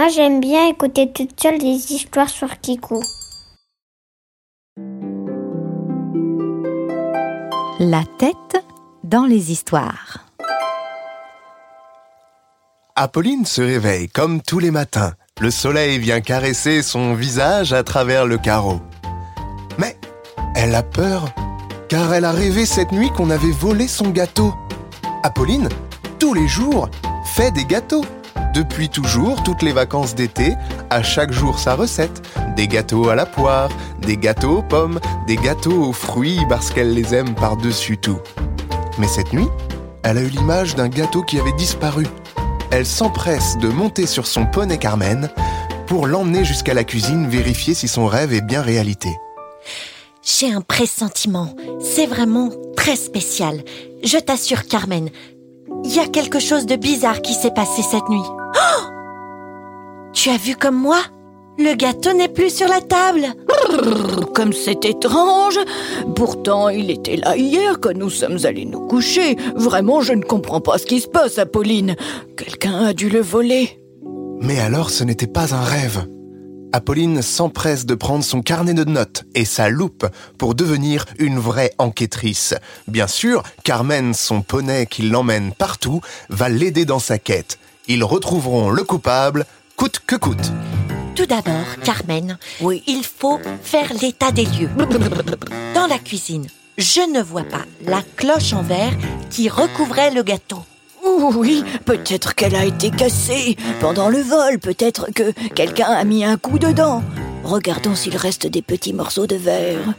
Moi, j'aime bien écouter toute seule des histoires sur Kiku. La tête dans les histoires. Apolline se réveille comme tous les matins. Le soleil vient caresser son visage à travers le carreau. Mais elle a peur, car elle a rêvé cette nuit qu'on avait volé son gâteau. Apolline, tous les jours, fait des gâteaux. Depuis toujours, toutes les vacances d'été, à chaque jour sa recette. Des gâteaux à la poire, des gâteaux aux pommes, des gâteaux aux fruits parce qu'elle les aime par-dessus tout. Mais cette nuit, elle a eu l'image d'un gâteau qui avait disparu. Elle s'empresse de monter sur son poney Carmen pour l'emmener jusqu'à la cuisine vérifier si son rêve est bien réalité. J'ai un pressentiment. C'est vraiment très spécial. Je t'assure, Carmen, il y a quelque chose de bizarre qui s'est passé cette nuit. Tu as vu comme moi Le gâteau n'est plus sur la table. Comme c'est étrange. Pourtant, il était là hier quand nous sommes allés nous coucher. Vraiment, je ne comprends pas ce qui se passe, Apolline. Quelqu'un a dû le voler. Mais alors ce n'était pas un rêve. Apolline s'empresse de prendre son carnet de notes et sa loupe pour devenir une vraie enquêtrice. Bien sûr, Carmen, son poney qui l'emmène partout, va l'aider dans sa quête. Ils retrouveront le coupable, coûte que coûte. Tout d'abord, Carmen, oui. il faut faire l'état des lieux. Dans la cuisine, je ne vois pas la cloche en verre qui recouvrait le gâteau. Oui, peut-être qu'elle a été cassée pendant le vol, peut-être que quelqu'un a mis un coup dedans. Regardons s'il reste des petits morceaux de verre.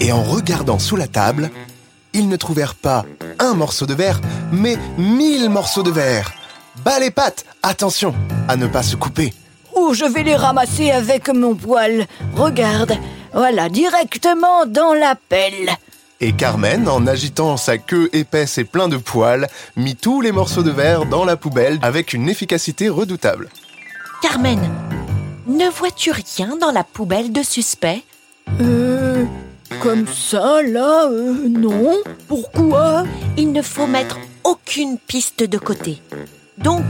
Et en regardant sous la table, ils ne trouvèrent pas un morceau de verre, mais mille morceaux de verre. Bas les pattes, attention à ne pas se couper. Oh, je vais les ramasser avec mon poil. Regarde, voilà, directement dans la pelle. Et Carmen, en agitant sa queue épaisse et plein de poils, mit tous les morceaux de verre dans la poubelle avec une efficacité redoutable. Carmen, ne vois-tu rien dans la poubelle de suspect? Euh. Comme ça, là, euh, non. Pourquoi? Il ne faut mettre aucune piste de côté. Donc,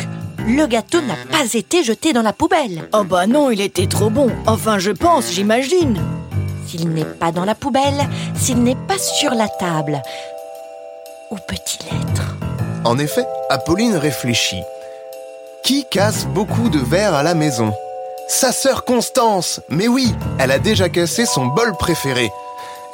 le gâteau n'a pas été jeté dans la poubelle. Oh bah non, il était trop bon. Enfin, je pense, j'imagine. S'il n'est pas dans la poubelle, s'il n'est pas sur la table. Ou peut-il être? En effet, Apolline réfléchit. Qui casse beaucoup de verre à la maison? Sa sœur Constance Mais oui, elle a déjà cassé son bol préféré.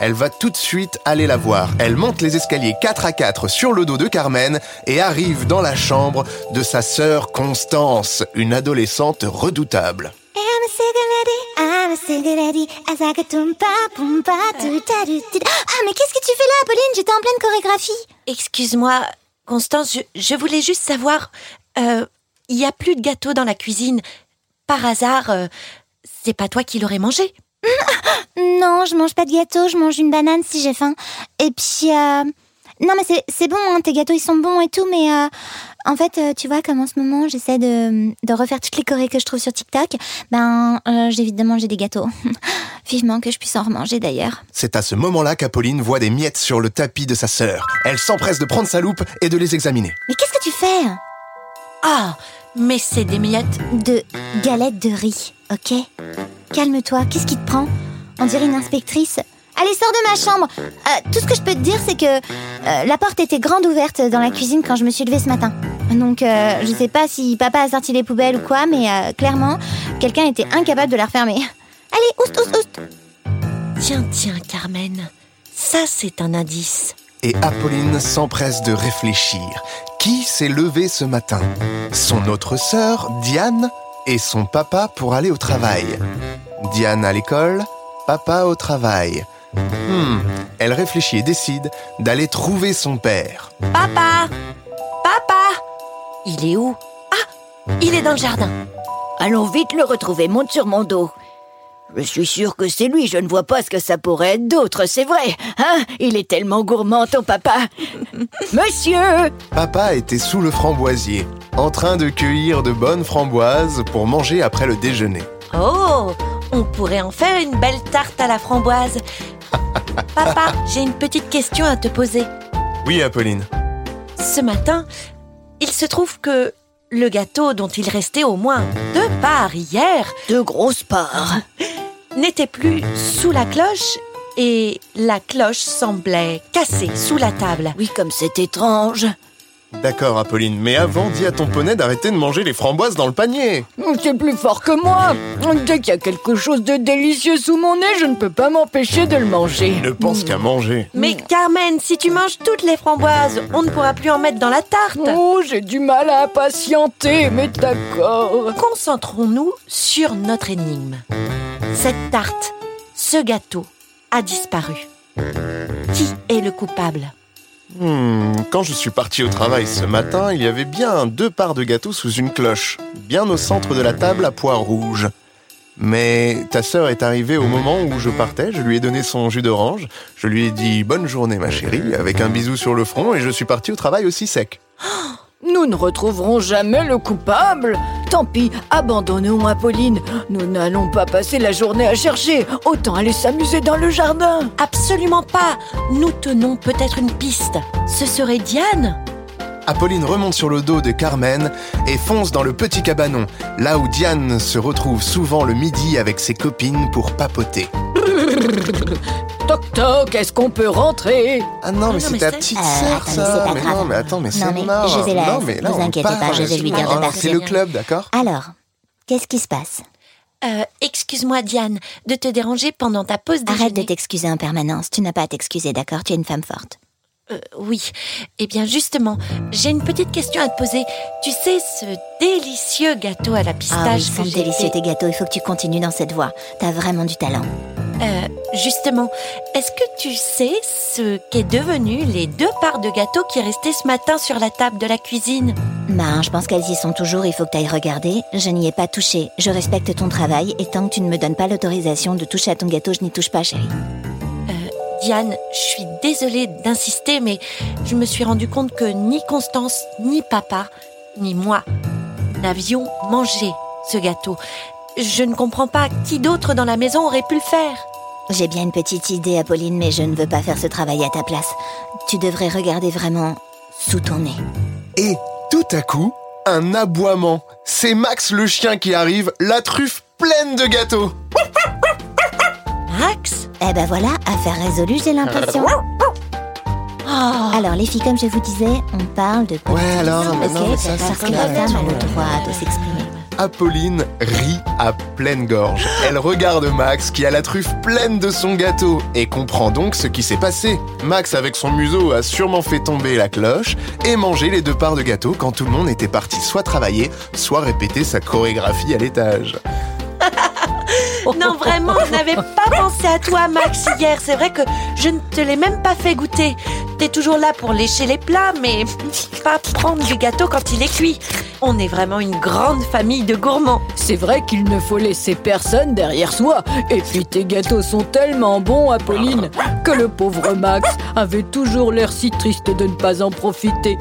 Elle va tout de suite aller la voir. Elle monte les escaliers 4 à 4 sur le dos de Carmen et arrive dans la chambre de sa sœur Constance, une adolescente redoutable. Ah, mais qu'est-ce que tu fais là, Apolline J'étais en pleine chorégraphie. Excuse-moi, Constance, je, je, voulais juste savoir. Euh, il n'y a plus de gâteau dans la cuisine. Par hasard, euh, c'est pas toi qui l'aurais mangé? Non, je mange pas de gâteau, je mange une banane si j'ai faim. Et puis, euh... non, mais c'est bon, hein, tes gâteaux ils sont bons et tout, mais euh, en fait, euh, tu vois, comme en ce moment j'essaie de, de, refaire toutes les chorés que je trouve sur TikTok, ben euh, j'évite de manger des gâteaux. Vivement que je puisse en remanger d'ailleurs. C'est à ce moment-là qu'Apolline voit des miettes sur le tapis de sa sœur. Elle s'empresse de prendre sa loupe et de les examiner. Mais qu'est-ce que tu fais? Ah, mais c'est des miettes de galettes de riz, ok? Calme-toi, qu'est-ce qui te prend? On dirait une inspectrice. Allez, sors de ma chambre. Euh, tout ce que je peux te dire, c'est que euh, la porte était grande ouverte dans la cuisine quand je me suis levée ce matin. Donc, euh, je sais pas si papa a sorti les poubelles ou quoi, mais euh, clairement, quelqu'un était incapable de la refermer. Allez, oust, oust, oust. Tiens, tiens, Carmen. Ça, c'est un indice. Et Apolline s'empresse de réfléchir. Qui s'est levé ce matin? Son autre sœur, Diane, et son papa pour aller au travail. Diane à l'école, papa au travail. Hmm, elle réfléchit et décide d'aller trouver son père. Papa Papa Il est où? Ah Il est dans le jardin. Allons vite le retrouver, monte sur mon dos. Je suis sûre que c'est lui, je ne vois pas ce que ça pourrait être d'autre, c'est vrai. Hein? Il est tellement gourmand, ton papa. Monsieur Papa était sous le framboisier, en train de cueillir de bonnes framboises pour manger après le déjeuner. Oh On pourrait en faire une belle tarte à la framboise. Papa, j'ai une petite question à te poser. Oui, Apolline. Ce matin, il se trouve que le gâteau dont il restait au moins deux part hier De grosses parts. n'était plus sous la cloche et la cloche semblait cassée sous la table. Oui, comme c'est étrange. D'accord, Apolline, mais avant, dis à ton poney d'arrêter de manger les framboises dans le panier. C'est plus fort que moi. Dès qu'il y a quelque chose de délicieux sous mon nez, je ne peux pas m'empêcher de le manger. Il ne pense qu'à manger. Mais Carmen, si tu manges toutes les framboises, on ne pourra plus en mettre dans la tarte. Oh, j'ai du mal à impatienter, mais d'accord. Concentrons-nous sur notre énigme. Cette tarte, ce gâteau, a disparu. Qui est le coupable? Hmm, quand je suis parti au travail ce matin, il y avait bien deux parts de gâteau sous une cloche, bien au centre de la table à pois rouge. Mais ta sœur est arrivée au moment où je partais, je lui ai donné son jus d'orange, je lui ai dit bonne journée ma chérie, avec un bisou sur le front, et je suis parti au travail aussi sec. Nous ne retrouverons jamais le coupable. Tant pis, abandonnons Apolline. Nous n'allons pas passer la journée à chercher. Autant aller s'amuser dans le jardin. Absolument pas. Nous tenons peut-être une piste. Ce serait Diane Apolline remonte sur le dos de Carmen et fonce dans le petit cabanon, là où Diane se retrouve souvent le midi avec ses copines pour papoter. Toc toc, est-ce qu'on peut rentrer? Ah non, mais non, c'est mais ta c'est- petite Euh, sœur, ça. c'est pas mais grave. non, mais attends, mais c'est Non, mais marrant. je vais la- Non, mais là, vous inquiétez pas, je vais lui dire de Ah, partir. C'est le club, d'accord? Alors, qu'est-ce qui se passe? Euh, excuse-moi Diane de te déranger pendant ta pause déjeuner. Arrête de t'excuser en permanence. Tu n'as pas à t'excuser, d'accord? Tu es une femme forte. Euh, oui. Eh bien justement, j'ai une petite question à te poser. Tu sais ce délicieux gâteau à la pistache Ah oui, ils sont délicieux tes gâteaux. Il faut que tu continues dans cette voie. T'as vraiment du talent. Euh, justement, est-ce que tu sais ce qu'est devenu les deux parts de gâteau qui restaient ce matin sur la table de la cuisine? Ben, je pense qu'elles y sont toujours. Il faut que t'ailles regarder. Je n'y ai pas touché. Je respecte ton travail et tant que tu ne me donnes pas l'autorisation de toucher à ton gâteau, je n'y touche pas, chérie. Diane, je suis désolée d'insister, mais je me suis rendu compte que ni Constance, ni papa, ni moi n'avions mangé ce gâteau. Je ne comprends pas qui d'autre dans la maison aurait pu le faire. J'ai bien une petite idée, Apolline, mais je ne veux pas faire ce travail à ta place. Tu devrais regarder vraiment sous ton nez. Et tout à coup, un aboiement. C'est Max le chien qui arrive, la truffe pleine de gâteaux. Max Eh ben voilà, affaire résolue, j'ai l'impression. Oh, Alors les filles, comme je vous disais, on parle de Ouais, alors, non, mais ok non, mais ça, Parce que la femme a le droit de s'exprimer. Apolline rit à pleine gorge. Elle regarde Max qui a la truffe pleine de son gâteau et comprend donc ce qui s'est passé. Max avec son museau a sûrement fait tomber la cloche et mangé les deux parts de gâteau quand tout le monde était parti soit travailler, soit répéter sa chorégraphie à l'étage. Non, vraiment, je n'avais pas pensé à toi, Max, hier. C'est vrai que je ne te l'ai même pas fait goûter. T'es toujours là pour lécher les plats, mais pas prendre du gâteau quand il est cuit. On est vraiment une grande famille de gourmands. C'est vrai qu'il ne faut laisser personne derrière soi. Et puis tes gâteaux sont tellement bons, Apolline, que le pauvre Max avait toujours l'air si triste de ne pas en profiter.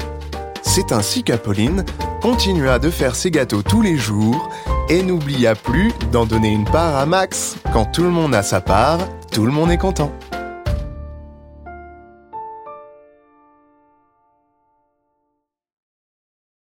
C'est ainsi qu'Apolline continua de faire ses gâteaux tous les jours et n'oublia plus d'en donner une part à Max. Quand tout le monde a sa part, tout le monde est content.